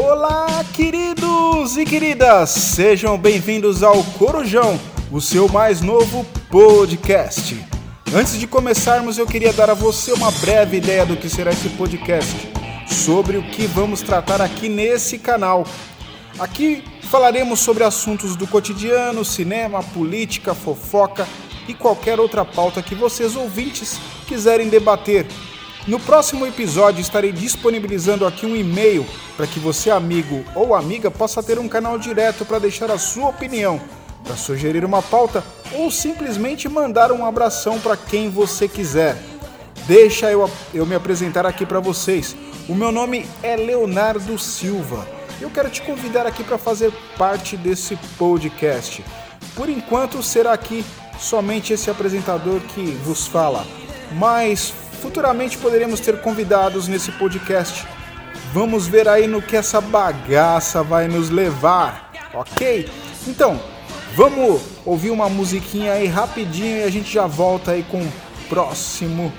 Olá, queridos e queridas! Sejam bem-vindos ao Corujão, o seu mais novo podcast. Antes de começarmos, eu queria dar a você uma breve ideia do que será esse podcast, sobre o que vamos tratar aqui nesse canal. Aqui falaremos sobre assuntos do cotidiano, cinema, política, fofoca e qualquer outra pauta que vocês ouvintes quiserem debater. No próximo episódio estarei disponibilizando aqui um e-mail para que você, amigo ou amiga, possa ter um canal direto para deixar a sua opinião, para sugerir uma pauta ou simplesmente mandar um abração para quem você quiser. Deixa eu, eu me apresentar aqui para vocês. O meu nome é Leonardo Silva. Eu quero te convidar aqui para fazer parte desse podcast. Por enquanto será aqui somente esse apresentador que vos fala, mas Futuramente poderemos ter convidados nesse podcast. Vamos ver aí no que essa bagaça vai nos levar, ok? Então, vamos ouvir uma musiquinha aí rapidinho e a gente já volta aí com o próximo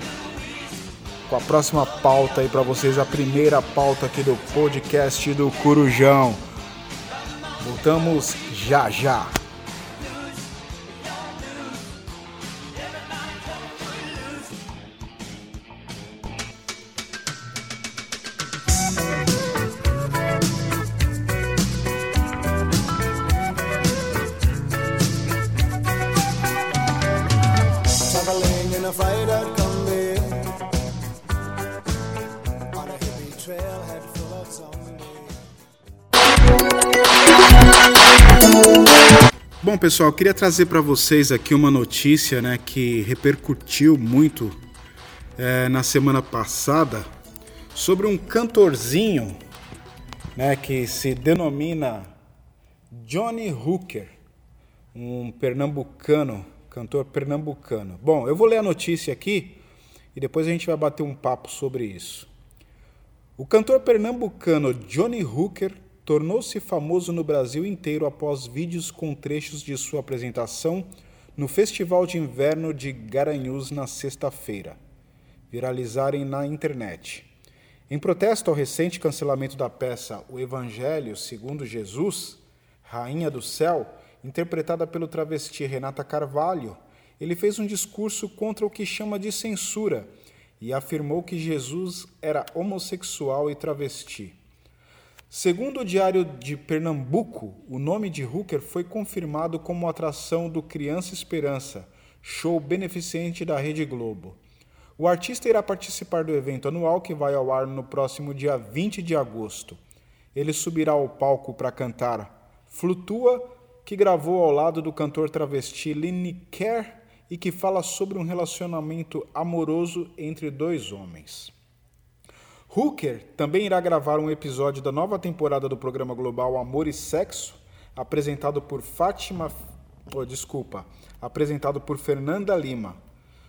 com a próxima pauta aí para vocês, a primeira pauta aqui do podcast do Corujão. Voltamos já já. Pessoal, queria trazer para vocês aqui uma notícia né, que repercutiu muito é, na semana passada sobre um cantorzinho né, que se denomina Johnny Hooker, um pernambucano, cantor pernambucano. Bom, eu vou ler a notícia aqui e depois a gente vai bater um papo sobre isso. O cantor pernambucano Johnny Hooker tornou-se famoso no Brasil inteiro após vídeos com trechos de sua apresentação no Festival de Inverno de Garanhuns na sexta-feira, viralizarem na internet. Em protesto ao recente cancelamento da peça O Evangelho segundo Jesus, Rainha do Céu, interpretada pelo travesti Renata Carvalho, ele fez um discurso contra o que chama de censura e afirmou que Jesus era homossexual e travesti. Segundo o Diário de Pernambuco, o nome de Hooker foi confirmado como atração do Criança Esperança, show beneficente da Rede Globo. O artista irá participar do evento anual que vai ao ar no próximo dia 20 de agosto. Ele subirá ao palco para cantar Flutua, que gravou ao lado do cantor travesti Lineker e que fala sobre um relacionamento amoroso entre dois homens. Hooker também irá gravar um episódio da nova temporada do programa global Amor e Sexo, apresentado por Fátima, oh, desculpa, apresentado por Fernanda Lima.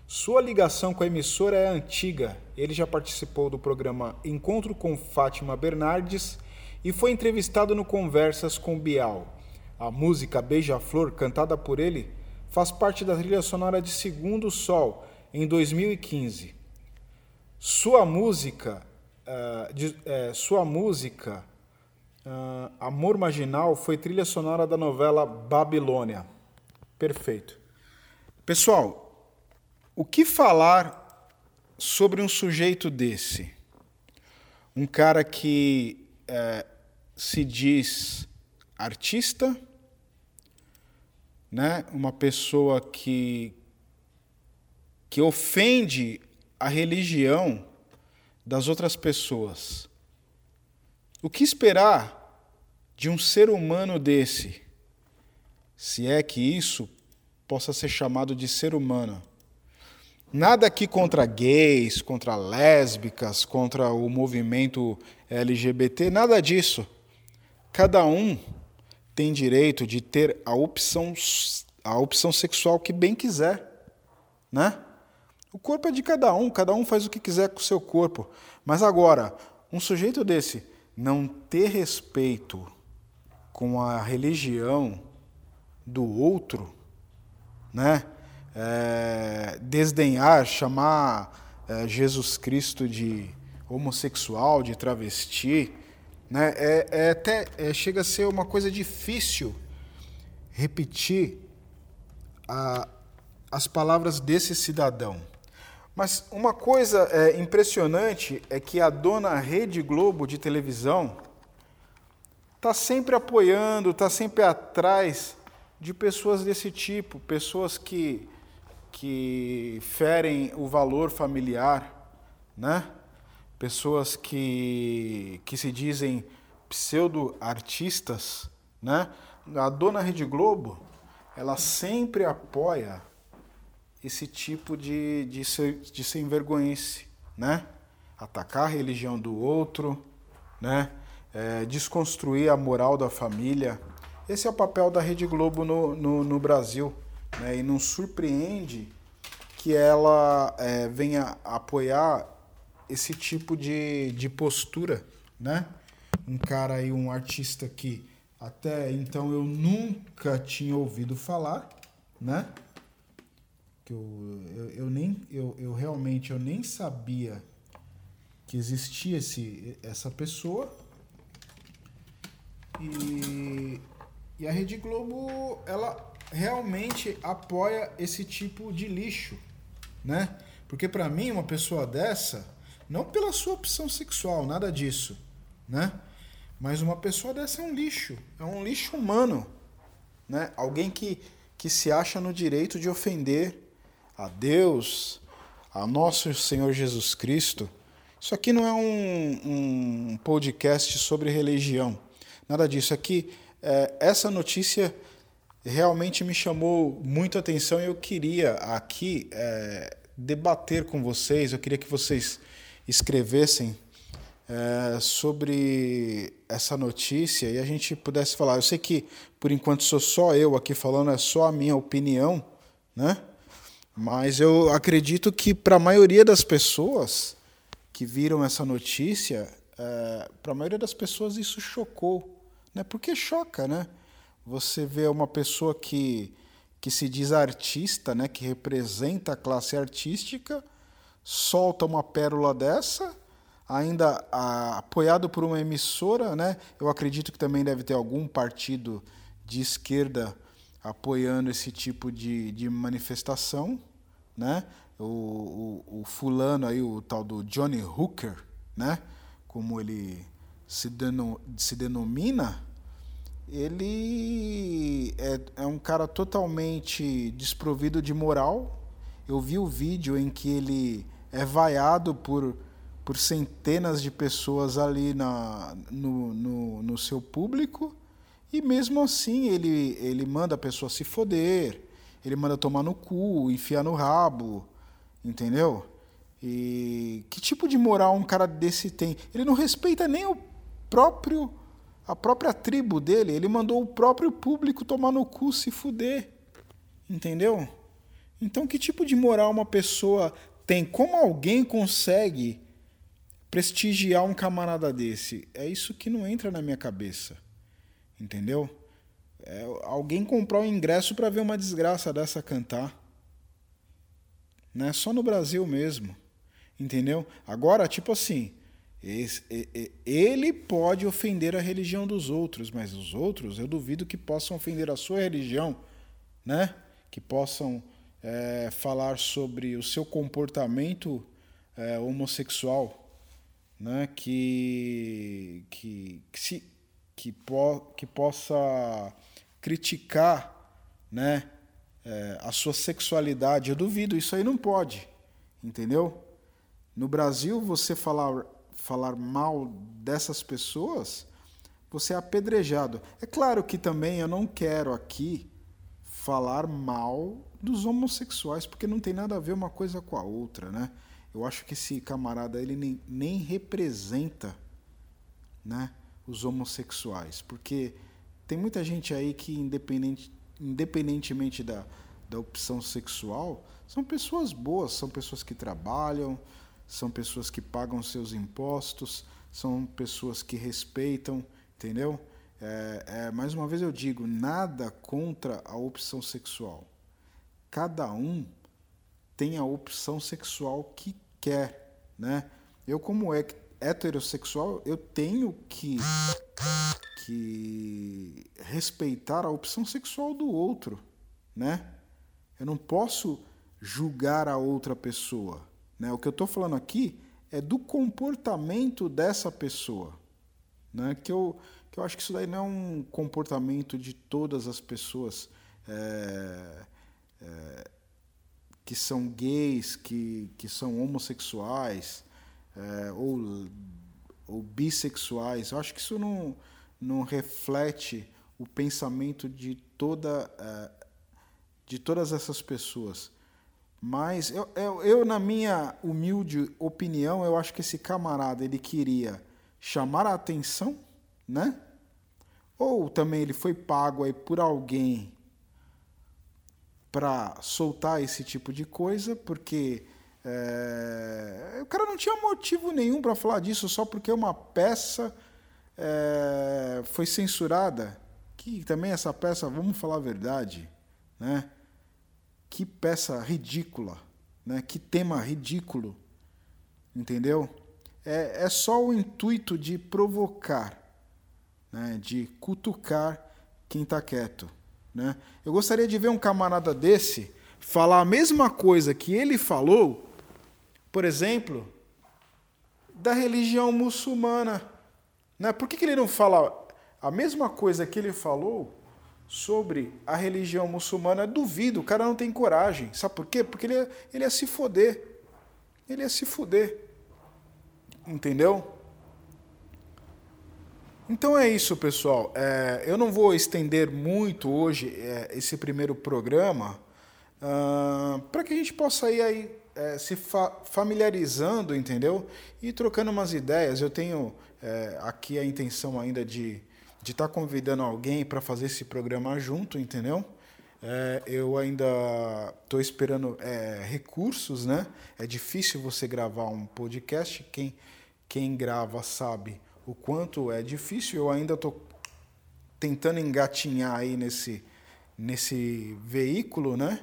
Sua ligação com a emissora é antiga. Ele já participou do programa Encontro com Fátima Bernardes e foi entrevistado no Conversas com Bial. A música Beija-Flor, cantada por ele, faz parte da trilha sonora de Segundo Sol, em 2015. Sua música uh, de, uh, sua música uh, Amor Marginal foi trilha sonora da novela Babilônia. Perfeito. Pessoal, o que falar sobre um sujeito desse? Um cara que eh, se diz artista, né? uma pessoa que, que ofende a religião das outras pessoas. O que esperar de um ser humano desse, se é que isso possa ser chamado de ser humano? Nada aqui contra gays, contra lésbicas, contra o movimento LGBT, nada disso. Cada um tem direito de ter a opção, a opção sexual que bem quiser, né? O corpo é de cada um, cada um faz o que quiser com o seu corpo. Mas agora, um sujeito desse não ter respeito com a religião do outro, né? É, desdenhar, chamar é, Jesus Cristo de homossexual, de travesti, Né? É, é até é, chega a ser uma coisa difícil repetir a, as palavras desse cidadão. Mas uma coisa é, impressionante é que a dona Rede Globo de televisão está sempre apoiando, está sempre atrás de pessoas desse tipo, pessoas que, que ferem o valor familiar, né? pessoas que, que se dizem pseudo-artistas. Né? A dona Rede Globo, ela sempre apoia esse tipo de, de, ser, de ser envergonhice, né? Atacar a religião do outro, né? É, desconstruir a moral da família. Esse é o papel da Rede Globo no, no, no Brasil. Né? E não surpreende que ela é, venha apoiar esse tipo de, de postura, né? Um cara aí, um artista que até então eu nunca tinha ouvido falar, né? Que eu, eu, eu nem eu, eu realmente eu nem sabia que existia esse, essa pessoa e, e a Rede Globo ela realmente apoia esse tipo de lixo, né? Porque para mim uma pessoa dessa, não pela sua opção sexual, nada disso, né? Mas uma pessoa dessa é um lixo, é um lixo humano, né? Alguém que, que se acha no direito de ofender a Deus, a nosso Senhor Jesus Cristo. Isso aqui não é um, um podcast sobre religião, nada disso. Aqui, é, essa notícia realmente me chamou muito a atenção e eu queria aqui é, debater com vocês, eu queria que vocês escrevessem é, sobre essa notícia e a gente pudesse falar. Eu sei que por enquanto sou só eu aqui falando, é só a minha opinião, né? Mas eu acredito que para a maioria das pessoas que viram essa notícia, é, para a maioria das pessoas isso chocou. Né? Porque choca, né? Você vê uma pessoa que, que se diz artista, né? que representa a classe artística, solta uma pérola dessa, ainda a, apoiado por uma emissora, né? eu acredito que também deve ter algum partido de esquerda apoiando esse tipo de, de manifestação, né? O, o, o, fulano aí, o tal do Johnny Hooker, né? Como ele se, deno, se denomina, ele é, é um cara totalmente desprovido de moral. Eu vi o vídeo em que ele é vaiado por, por centenas de pessoas ali na, no, no, no seu público e mesmo assim ele, ele manda a pessoa se foder, ele manda tomar no cu, enfiar no rabo, entendeu? E que tipo de moral um cara desse tem? Ele não respeita nem o próprio a própria tribo dele, ele mandou o próprio público tomar no cu, se fuder. Entendeu? Então que tipo de moral uma pessoa tem? Como alguém consegue prestigiar um camarada desse? É isso que não entra na minha cabeça. Entendeu? É, alguém comprar um ingresso para ver uma desgraça dessa cantar. Né? Só no Brasil mesmo. Entendeu? Agora, tipo assim, esse, ele pode ofender a religião dos outros, mas os outros eu duvido que possam ofender a sua religião, né? Que possam é, falar sobre o seu comportamento é, homossexual, né? Que, que, que se que, po que possa criticar né, é, a sua sexualidade. Eu duvido, isso aí não pode, entendeu? No Brasil, você falar, falar mal dessas pessoas, você é apedrejado. É claro que também eu não quero aqui falar mal dos homossexuais, porque não tem nada a ver uma coisa com a outra, né? Eu acho que esse camarada ele nem, nem representa, né? Os homossexuais, porque tem muita gente aí que, independente, independentemente da, da opção sexual, são pessoas boas, são pessoas que trabalham, são pessoas que pagam seus impostos, são pessoas que respeitam, entendeu? É, é, mais uma vez eu digo, nada contra a opção sexual. Cada um tem a opção sexual que quer, né? Eu como é heterossexual, eu tenho que, que respeitar a opção sexual do outro, né? Eu não posso julgar a outra pessoa. Né? O que eu estou falando aqui é do comportamento dessa pessoa. Né? Que, eu, que eu acho que isso daí não é um comportamento de todas as pessoas é, é, que são gays, que, que são homossexuais é, ou, ou bissexuais. Eu acho que isso não, não reflete o pensamento de toda é, de todas essas pessoas. Mas eu, eu, eu, na minha humilde opinião, eu acho que esse camarada ele queria chamar a atenção, né? Ou também ele foi pago aí por alguém para soltar esse tipo de coisa, porque é, o cara não tinha motivo nenhum para falar disso só porque uma peça é, foi censurada. Que também essa peça, vamos falar a verdade, né? Que peça ridícula, né? Que tema ridículo, entendeu? É, é só o intuito de provocar, né? De cutucar quem está quieto, né? Eu gostaria de ver um camarada desse falar a mesma coisa que ele falou, por exemplo, da religião muçulmana. Né? Por que, que ele não fala a mesma coisa que ele falou sobre a religião muçulmana, duvido, o cara não tem coragem. Sabe por quê? Porque ele ia, ele ia se foder. Ele ia se foder. Entendeu? Então é isso, pessoal. É, eu não vou estender muito hoje é, esse primeiro programa uh, para que a gente possa ir aí é, se fa familiarizando, entendeu? E trocando umas ideias. Eu tenho é, aqui a intenção ainda de de estar tá convidando alguém para fazer esse programa junto, entendeu? É, eu ainda estou esperando é, recursos, né? É difícil você gravar um podcast. Quem, quem grava sabe o quanto é difícil. Eu ainda estou tentando engatinhar aí nesse, nesse veículo, né?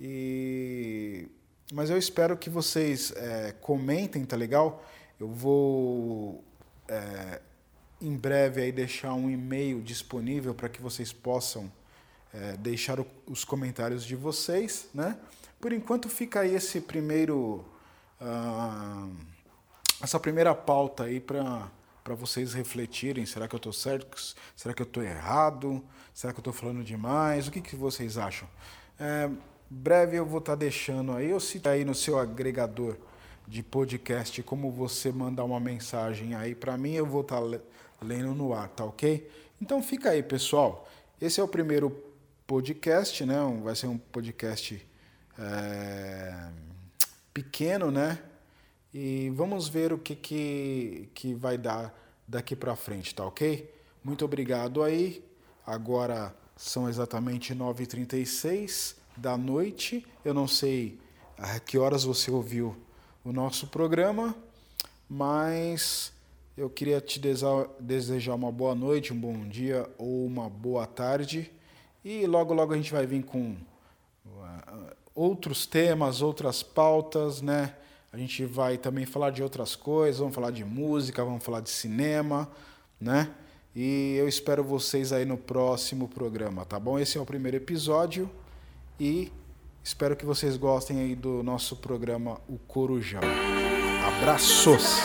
E, mas eu espero que vocês é, comentem, tá legal? Eu vou é, em breve aí deixar um e-mail disponível para que vocês possam é, deixar o, os comentários de vocês, né? Por enquanto fica aí esse primeiro uh, essa primeira pauta aí para para vocês refletirem, será que eu estou certo? Será que eu estou errado? Será que eu estou falando demais? O que, que vocês acham? É, breve eu vou estar tá deixando aí, eu cito aí no seu agregador de podcast como você mandar uma mensagem aí para mim, eu vou estar tá lendo no ar, tá ok? Então fica aí, pessoal. Esse é o primeiro podcast, né? Vai ser um podcast é, pequeno, né? E vamos ver o que, que, que vai dar daqui para frente, tá ok? Muito obrigado aí. Agora são exatamente 9h36 da noite. Eu não sei a que horas você ouviu o nosso programa, mas eu queria te desejar uma boa noite, um bom dia ou uma boa tarde. E logo, logo a gente vai vir com uh, outros temas, outras pautas, né? A gente vai também falar de outras coisas, vamos falar de música, vamos falar de cinema, né? E eu espero vocês aí no próximo programa, tá bom? Esse é o primeiro episódio e espero que vocês gostem aí do nosso programa O Corujão. Abraços!